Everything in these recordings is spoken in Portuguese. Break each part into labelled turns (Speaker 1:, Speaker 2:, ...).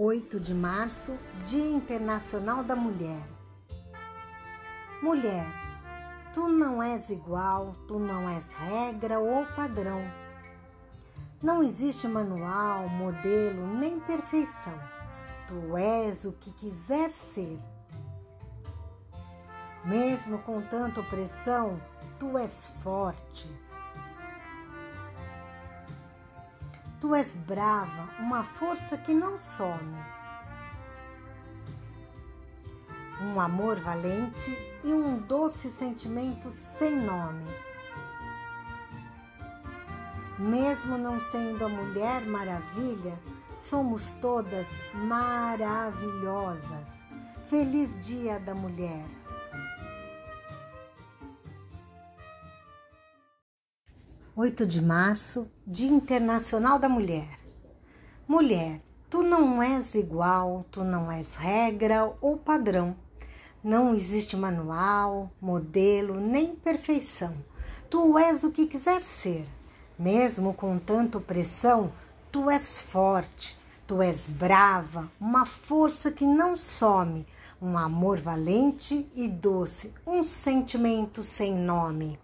Speaker 1: 8 de março, Dia Internacional da Mulher. Mulher, tu não és igual, tu não és regra ou padrão. Não existe manual, modelo, nem perfeição. Tu és o que quiser ser. Mesmo com tanta opressão, tu és forte Tu és brava, uma força que não some. Um amor valente e um doce sentimento sem nome. Mesmo não sendo a Mulher Maravilha, somos todas maravilhosas. Feliz Dia da Mulher! 8 de março, Dia Internacional da Mulher. Mulher, tu não és igual, tu não és regra ou padrão. Não existe manual, modelo, nem perfeição. Tu és o que quiser ser. Mesmo com tanta opressão, tu és forte, tu és brava, uma força que não some, um amor valente e doce, um sentimento sem nome.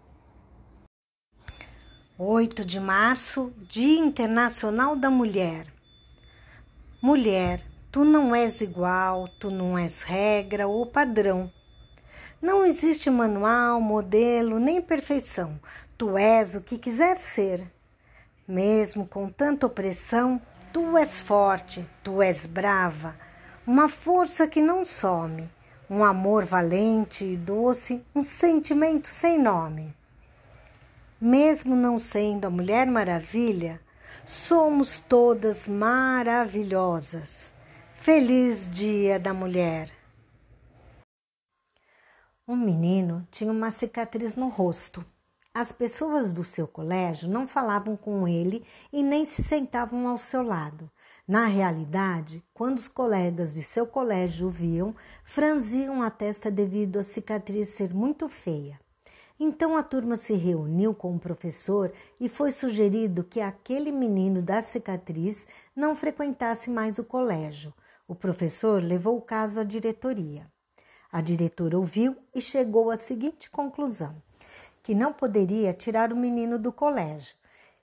Speaker 1: 8 de março, Dia Internacional da Mulher. Mulher, tu não és igual, tu não és regra ou padrão. Não existe manual, modelo, nem perfeição. Tu és o que quiser ser. Mesmo com tanta opressão, tu és forte, tu és brava, uma força que não some, um amor valente e doce, um sentimento sem nome. Mesmo não sendo a Mulher Maravilha, somos todas maravilhosas. Feliz Dia da Mulher! Um menino tinha uma cicatriz no rosto. As pessoas do seu colégio não falavam com ele e nem se sentavam ao seu lado. Na realidade, quando os colegas de seu colégio o viam, franziam a testa devido à cicatriz ser muito feia. Então a turma se reuniu com o professor e foi sugerido que aquele menino da cicatriz não frequentasse mais o colégio. O professor levou o caso à diretoria. A diretora ouviu e chegou à seguinte conclusão: que não poderia tirar o menino do colégio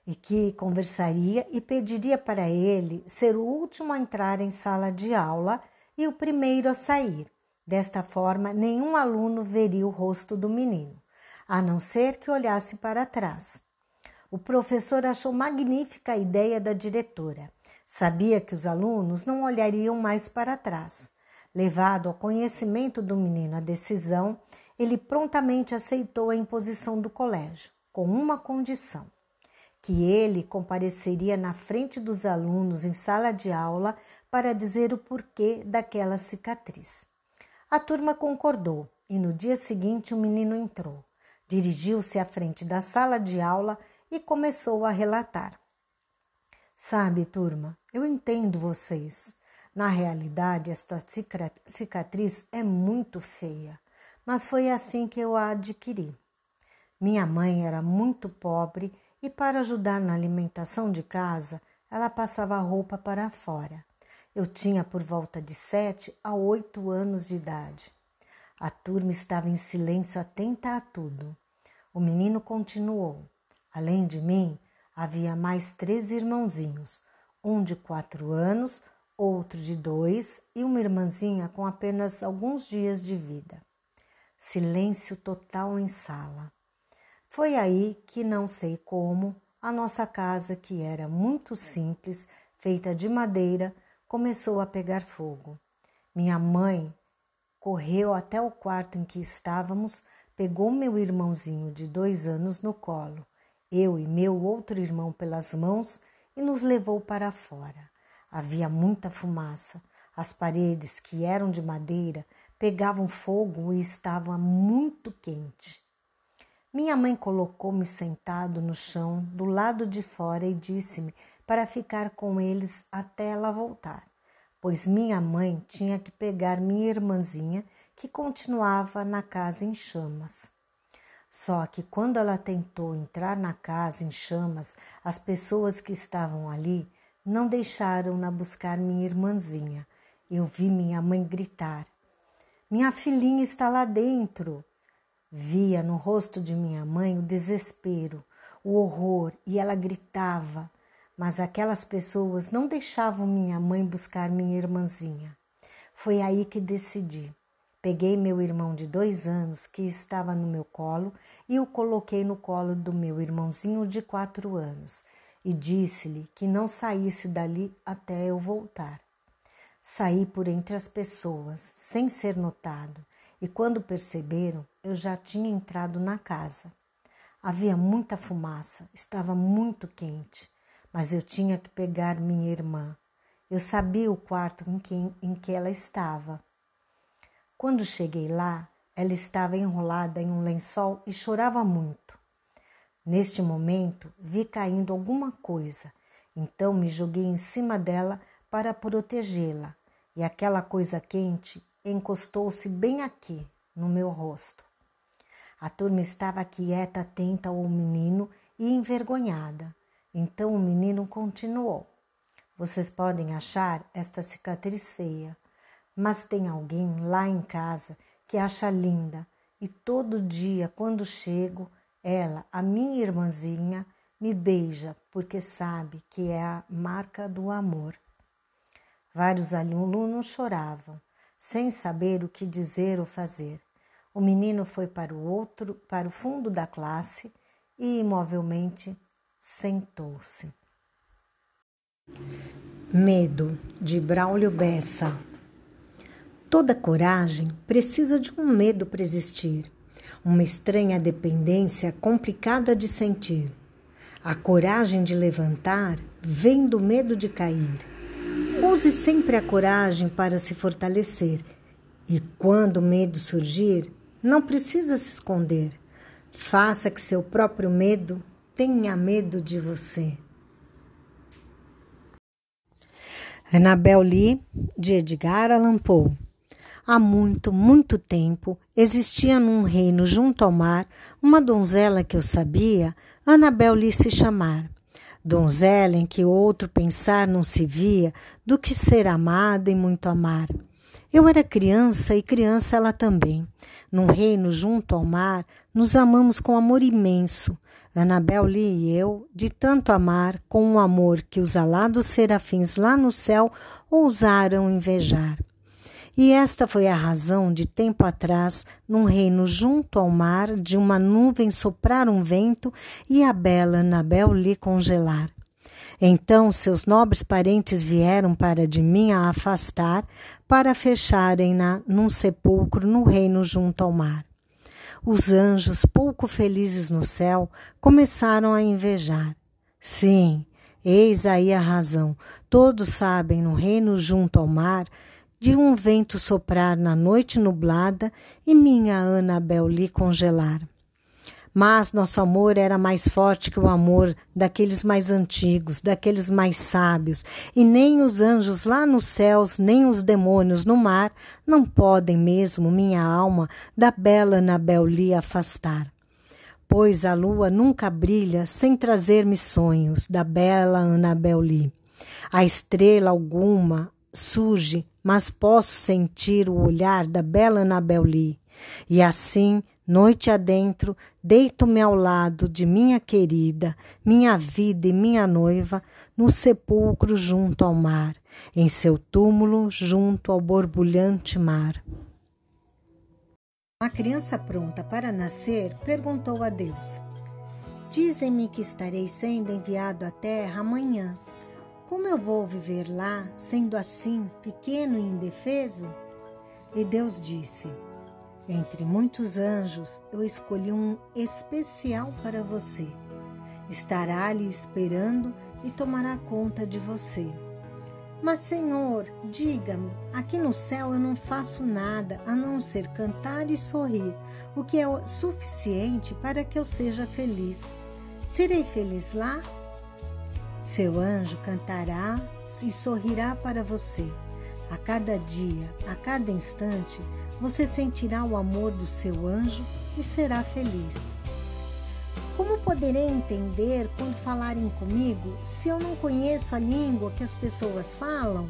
Speaker 1: e que conversaria e pediria para ele ser o último a entrar em sala de aula e o primeiro a sair. Desta forma, nenhum aluno veria o rosto do menino a não ser que olhasse para trás. O professor achou magnífica a ideia da diretora. Sabia que os alunos não olhariam mais para trás. Levado ao conhecimento do menino a decisão, ele prontamente aceitou a imposição do colégio, com uma condição: que ele compareceria na frente dos alunos em sala de aula para dizer o porquê daquela cicatriz. A turma concordou e no dia seguinte o menino entrou. Dirigiu-se à frente da sala de aula e começou a relatar. Sabe, turma, eu entendo vocês. Na realidade, esta cicatriz é muito feia, mas foi assim que eu a adquiri. Minha mãe era muito pobre e, para ajudar na alimentação de casa, ela passava roupa para fora. Eu tinha por volta de sete a oito anos de idade. A turma estava em silêncio, atenta a tudo. O menino continuou: Além de mim, havia mais três irmãozinhos, um de quatro anos, outro de dois e uma irmãzinha com apenas alguns dias de vida. Silêncio total em sala. Foi aí que, não sei como, a nossa casa, que era muito simples, feita de madeira, começou a pegar fogo. Minha mãe correu até o quarto em que estávamos pegou meu irmãozinho de dois anos no colo, eu e meu outro irmão pelas mãos e nos levou para fora. Havia muita fumaça. As paredes, que eram de madeira, pegavam fogo e estavam muito quente. Minha mãe colocou-me sentado no chão do lado de fora e disse-me para ficar com eles até ela voltar, pois minha mãe tinha que pegar minha irmãzinha que continuava na casa em chamas. Só que quando ela tentou entrar na casa em chamas, as pessoas que estavam ali não deixaram-na buscar minha irmãzinha. Eu vi minha mãe gritar: Minha filhinha está lá dentro. Via no rosto de minha mãe o desespero, o horror e ela gritava, mas aquelas pessoas não deixavam minha mãe buscar minha irmãzinha. Foi aí que decidi. Peguei meu irmão de dois anos, que estava no meu colo, e o coloquei no colo do meu irmãozinho de quatro anos, e disse-lhe que não saísse dali até eu voltar. Saí por entre as pessoas, sem ser notado, e quando perceberam, eu já tinha entrado na casa. Havia muita fumaça, estava muito quente, mas eu tinha que pegar minha irmã. Eu sabia o quarto em que, em que ela estava. Quando cheguei lá, ela estava enrolada em um lençol e chorava muito. Neste momento, vi caindo alguma coisa, então me joguei em cima dela para protegê-la, e aquela coisa quente encostou-se bem aqui, no meu rosto. A turma estava quieta, atenta ao menino e envergonhada. Então o menino continuou: Vocês podem achar esta cicatriz feia, mas tem alguém lá em casa que acha linda e todo dia, quando chego, ela, a minha irmãzinha, me beija porque sabe que é a marca do amor. Vários alunos choravam, sem saber o que dizer ou fazer. O menino foi para o outro, para o fundo da classe e imovelmente sentou-se. Medo de Braulio Bessa. Toda coragem precisa de um medo para existir, uma estranha dependência complicada de sentir. A coragem de levantar vem do medo de cair. Use sempre a coragem para se fortalecer. E quando o medo surgir, não precisa se esconder. Faça que seu próprio medo tenha medo de você. Annabel Lee, de Edgar Allan Poe. Há muito, muito tempo, existia num reino junto ao mar uma donzela que eu sabia, Annabel Lee se chamar donzela em que outro pensar não se via do que ser amada e muito amar. Eu era criança e criança ela também. Num reino junto ao mar, nos amamos com amor imenso. Anabel Lee e eu, de tanto amar, com um amor que os alados serafins lá no céu ousaram invejar. E esta foi a razão de tempo atrás, num reino junto ao mar, de uma nuvem soprar um vento e a bela Anabel lhe congelar. Então seus nobres parentes vieram para de mim a afastar, para fecharem-na num sepulcro no reino junto ao mar. Os anjos, pouco felizes no céu, começaram a invejar. Sim, eis aí a razão. Todos sabem, no reino junto ao mar, de um vento soprar na noite nublada e minha Anabel lhe congelar. Mas nosso amor era mais forte que o amor daqueles mais antigos, daqueles mais sábios, e nem os anjos lá nos céus, nem os demônios no mar não podem mesmo minha alma da bela Anabel lhe afastar. Pois a lua nunca brilha sem trazer-me sonhos da bela Anabel Lee. A estrela alguma surge mas posso sentir o olhar da bela Anabel Lee. E assim, noite adentro, deito-me ao lado de minha querida, minha vida e minha noiva, no sepulcro junto ao mar, em seu túmulo junto ao borbulhante mar. Uma criança pronta para nascer perguntou a Deus: Dizem-me que estarei sendo enviado à terra amanhã como eu vou viver lá, sendo assim pequeno e indefeso? E Deus disse: Entre muitos anjos, eu escolhi um especial para você. Estará lhe esperando e tomará conta de você. Mas, Senhor, diga-me: aqui no céu eu não faço nada a não ser cantar e sorrir, o que é suficiente para que eu seja feliz. Serei feliz lá? Seu anjo cantará e sorrirá para você. A cada dia, a cada instante, você sentirá o amor do seu anjo e será feliz. Como poderei entender quando falarem comigo se eu não conheço a língua que as pessoas falam?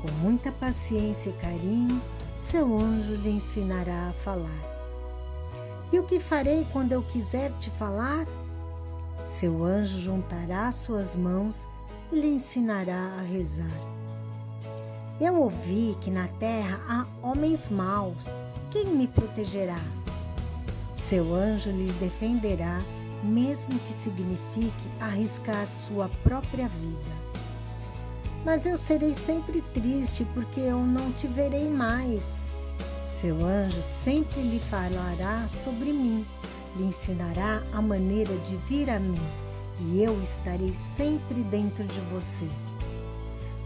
Speaker 1: Com muita paciência e carinho, seu anjo lhe ensinará a falar. E o que farei quando eu quiser te falar? Seu anjo juntará suas mãos e lhe ensinará a rezar. Eu ouvi que na terra há homens maus. Quem me protegerá? Seu anjo lhe defenderá, mesmo que signifique arriscar sua própria vida. Mas eu serei sempre triste porque eu não te verei mais. Seu anjo sempre lhe falará sobre mim, lhe ensinará a maneira de vir a mim, e eu estarei sempre dentro de você.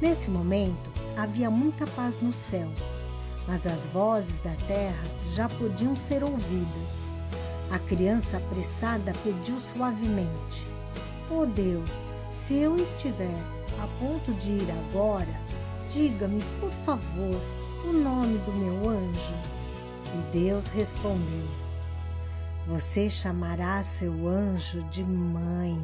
Speaker 1: Nesse momento, havia muita paz no céu, mas as vozes da terra já podiam ser ouvidas. A criança apressada pediu suavemente: Oh Deus, se eu estiver a ponto de ir agora, diga-me, por favor, o nome do meu anjo. E Deus respondeu: Você chamará seu anjo de mãe.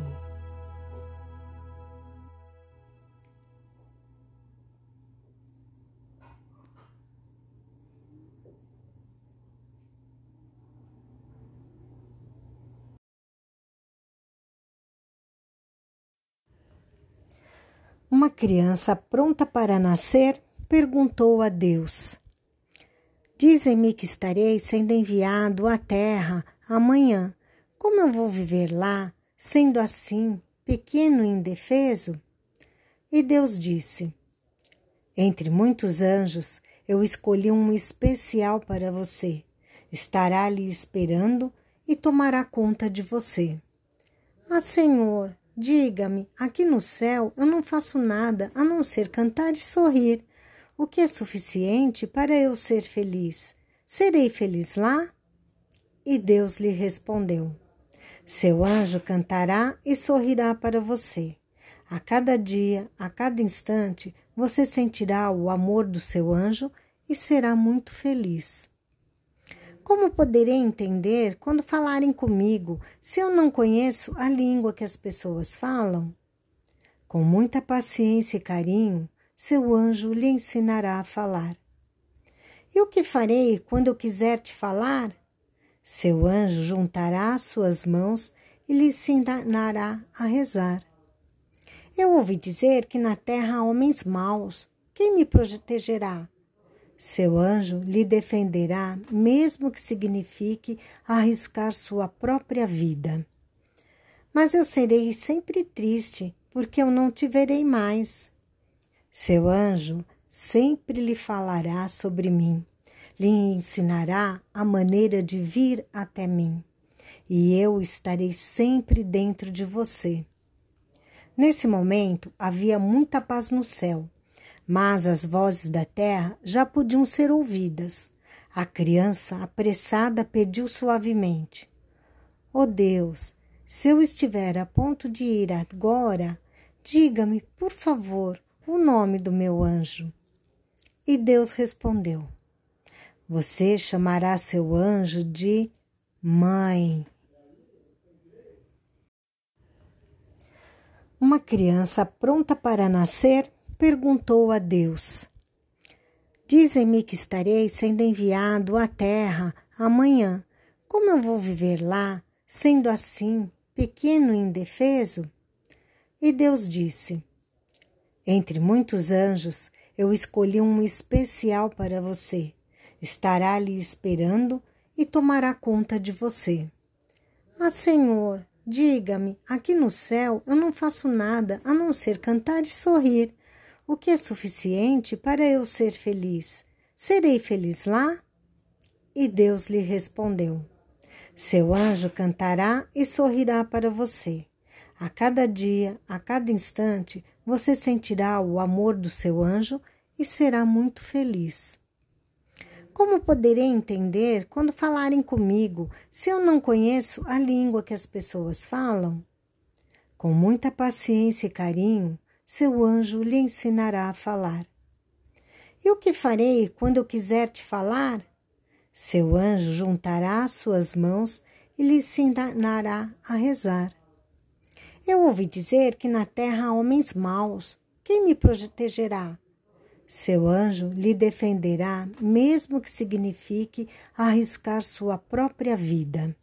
Speaker 1: Uma criança pronta para nascer perguntou a Deus: Dizem-me que estarei sendo enviado à terra amanhã. Como eu vou viver lá, sendo assim, pequeno e indefeso? E Deus disse: Entre muitos anjos, eu escolhi um especial para você. Estará lhe esperando e tomará conta de você. Mas, Senhor, Diga-me, aqui no céu eu não faço nada a não ser cantar e sorrir, o que é suficiente para eu ser feliz. Serei feliz lá? E Deus lhe respondeu: Seu anjo cantará e sorrirá para você. A cada dia, a cada instante, você sentirá o amor do seu anjo e será muito feliz. Como poderei entender quando falarem comigo se eu não conheço a língua que as pessoas falam? Com muita paciência e carinho, seu anjo lhe ensinará a falar. E o que farei quando eu quiser te falar? Seu anjo juntará suas mãos e lhe ensinará a rezar. Eu ouvi dizer que na terra há homens maus. Quem me protegerá? Seu anjo lhe defenderá, mesmo que signifique arriscar sua própria vida. Mas eu serei sempre triste, porque eu não te verei mais. Seu anjo sempre lhe falará sobre mim, lhe ensinará a maneira de vir até mim, e eu estarei sempre dentro de você. Nesse momento havia muita paz no céu mas as vozes da terra já podiam ser ouvidas. A criança, apressada, pediu suavemente: Oh Deus, se eu estiver a ponto de ir agora, diga-me, por favor, o nome do meu anjo. E Deus respondeu: Você chamará seu anjo de Mãe. Uma criança pronta para nascer perguntou a Deus: Dizem-me que estarei sendo enviado à terra amanhã. Como eu vou viver lá, sendo assim, pequeno e indefeso? E Deus disse: Entre muitos anjos, eu escolhi um especial para você. Estará lhe esperando e tomará conta de você. Mas, Senhor, diga-me, aqui no céu eu não faço nada a não ser cantar e sorrir o que é suficiente para eu ser feliz. Serei feliz lá? E Deus lhe respondeu: Seu anjo cantará e sorrirá para você. A cada dia, a cada instante, você sentirá o amor do seu anjo e será muito feliz. Como poderei entender quando falarem comigo se eu não conheço a língua que as pessoas falam? Com muita paciência e carinho, seu anjo lhe ensinará a falar. E o que farei quando eu quiser te falar? Seu anjo juntará suas mãos e lhe ensinará a rezar. Eu ouvi dizer que na terra há homens maus. Quem me protegerá? Seu anjo lhe defenderá, mesmo que signifique arriscar sua própria vida.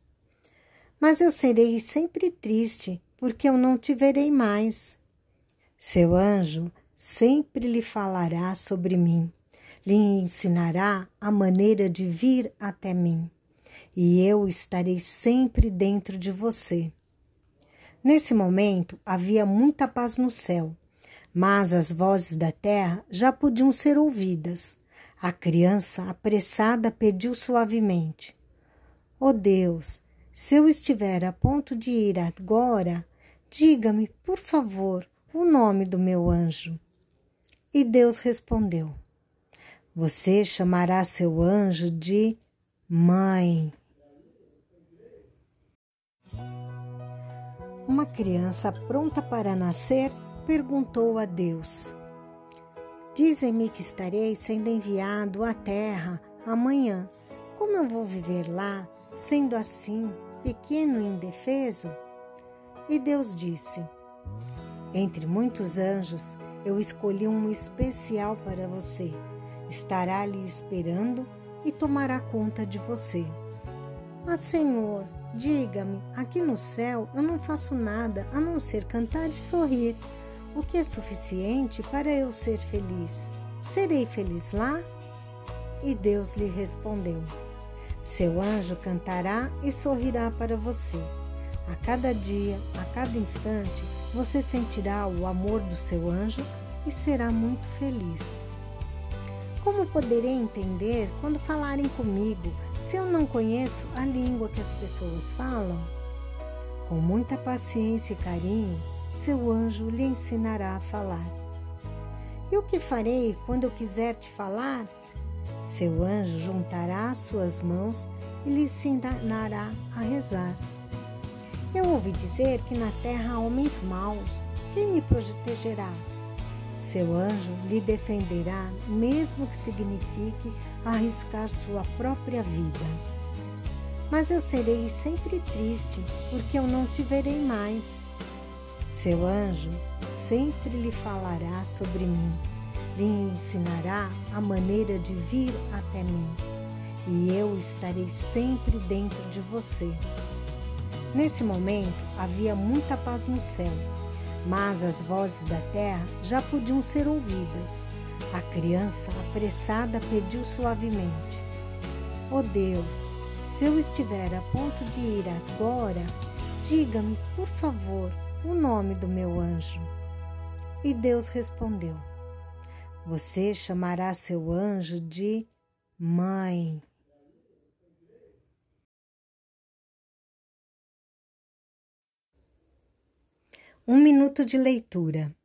Speaker 1: Mas eu serei sempre triste, porque eu não te verei mais. Seu anjo sempre lhe falará sobre mim, lhe ensinará a maneira de vir até mim, e eu estarei sempre dentro de você. Nesse momento havia muita paz no céu mas as vozes da terra já podiam ser ouvidas. A criança, apressada, pediu suavemente: Oh Deus, se eu estiver a ponto de ir agora, diga-me, por favor, o nome do meu anjo. E Deus respondeu: Você chamará seu anjo de Mãe. Uma criança pronta para nascer perguntou a Deus: Dizem-me que estarei sendo enviado à terra amanhã. Como eu vou viver lá, sendo assim, pequeno e indefeso? E Deus disse: Entre muitos anjos, eu escolhi um especial para você. Estará ali esperando e tomará conta de você. Mas, Senhor, diga-me, aqui no céu eu não faço nada a não ser cantar e sorrir o que é suficiente para eu ser feliz? Serei feliz lá? E Deus lhe respondeu: Seu anjo cantará e sorrirá para você. A cada dia, a cada instante, você sentirá o amor do seu anjo e será muito feliz. Como poderei entender quando falarem comigo se eu não conheço a língua que as pessoas falam? Com muita paciência e carinho, seu anjo lhe ensinará a falar. E o que farei quando eu quiser te falar? Seu anjo juntará suas mãos e lhe ensinará a rezar. Eu ouvi dizer que na terra há homens maus. Quem me protegerá? Seu anjo lhe defenderá, mesmo que signifique arriscar sua própria vida. Mas eu serei sempre triste, porque eu não te verei mais. Seu anjo sempre lhe falará sobre mim, lhe ensinará a maneira de vir até mim, e eu estarei sempre dentro de você. Nesse momento havia muita paz no céu, mas as vozes da terra já podiam ser ouvidas. A criança, apressada, pediu suavemente: Oh Deus, se eu estiver a ponto de ir agora, diga-me, por favor, o nome do meu anjo. E Deus respondeu: Você chamará seu anjo de Mãe. Um minuto de leitura.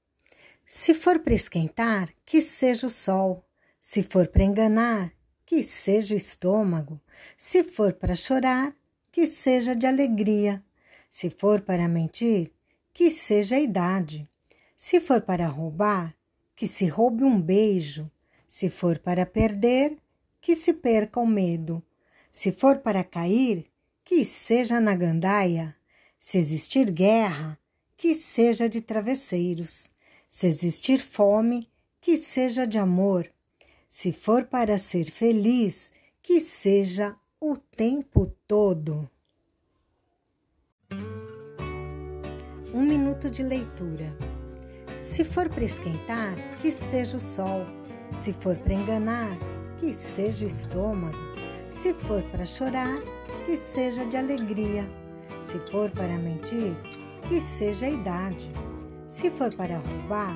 Speaker 1: Se for para esquentar, que seja o sol. Se for para enganar, que seja o estômago. Se for para chorar, que seja de alegria. Se for para mentir, que seja a idade. Se for para roubar, que se roube um beijo. Se for para perder, que se perca o medo. Se for para cair, que seja na gandaia. Se existir guerra, que seja de travesseiros. Se existir fome, que seja de amor. Se for para ser feliz, que seja o tempo todo. Um minuto de leitura. Se for para esquentar, que seja o sol. Se for para enganar, que seja o estômago. Se for para chorar, que seja de alegria. Se for para mentir, que seja a idade. Se for para roubar,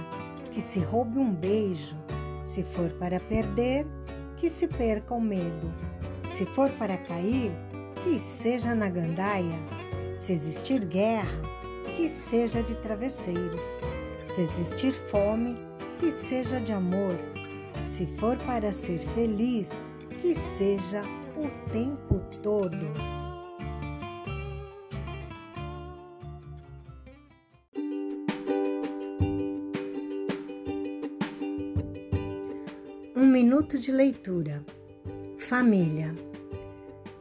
Speaker 1: que se roube um beijo. Se for para perder, que se perca o medo. Se for para cair, que seja na gandaia. Se existir guerra, que seja de travesseiros. Se existir fome, que seja de amor. Se for para ser feliz, que seja o tempo todo. De leitura. Família.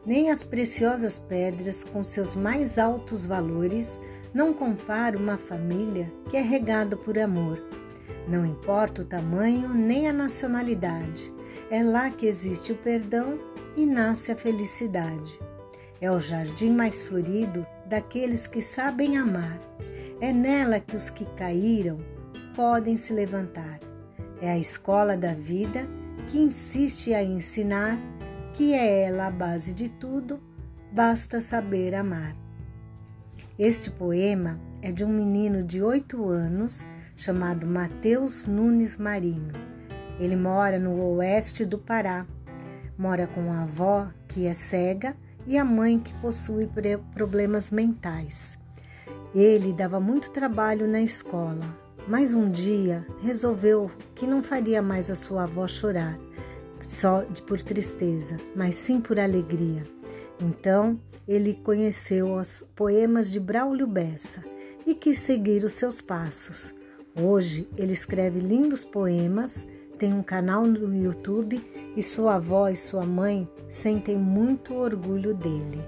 Speaker 1: nem as preciosas pedras com seus mais altos valores não compara uma família que é regada por amor. Não importa o tamanho nem a nacionalidade, é lá que existe o perdão e nasce a felicidade. É o jardim mais florido daqueles que sabem amar. É nela que os que caíram podem se levantar. É a escola da vida que insiste a ensinar que é ela a base de tudo, basta saber amar. Este poema é de um menino de oito anos chamado Mateus Nunes Marinho. Ele mora no oeste do Pará. Mora com a avó, que é cega, e a mãe, que possui problemas mentais. Ele dava muito trabalho na escola, mas um dia resolveu que não faria mais a sua avó chorar só por tristeza, mas sim por alegria. Então ele conheceu os poemas de Braulio Bessa e quis seguir os seus passos. Hoje ele escreve lindos poemas, tem um canal no YouTube e sua avó e sua mãe sentem muito orgulho dele.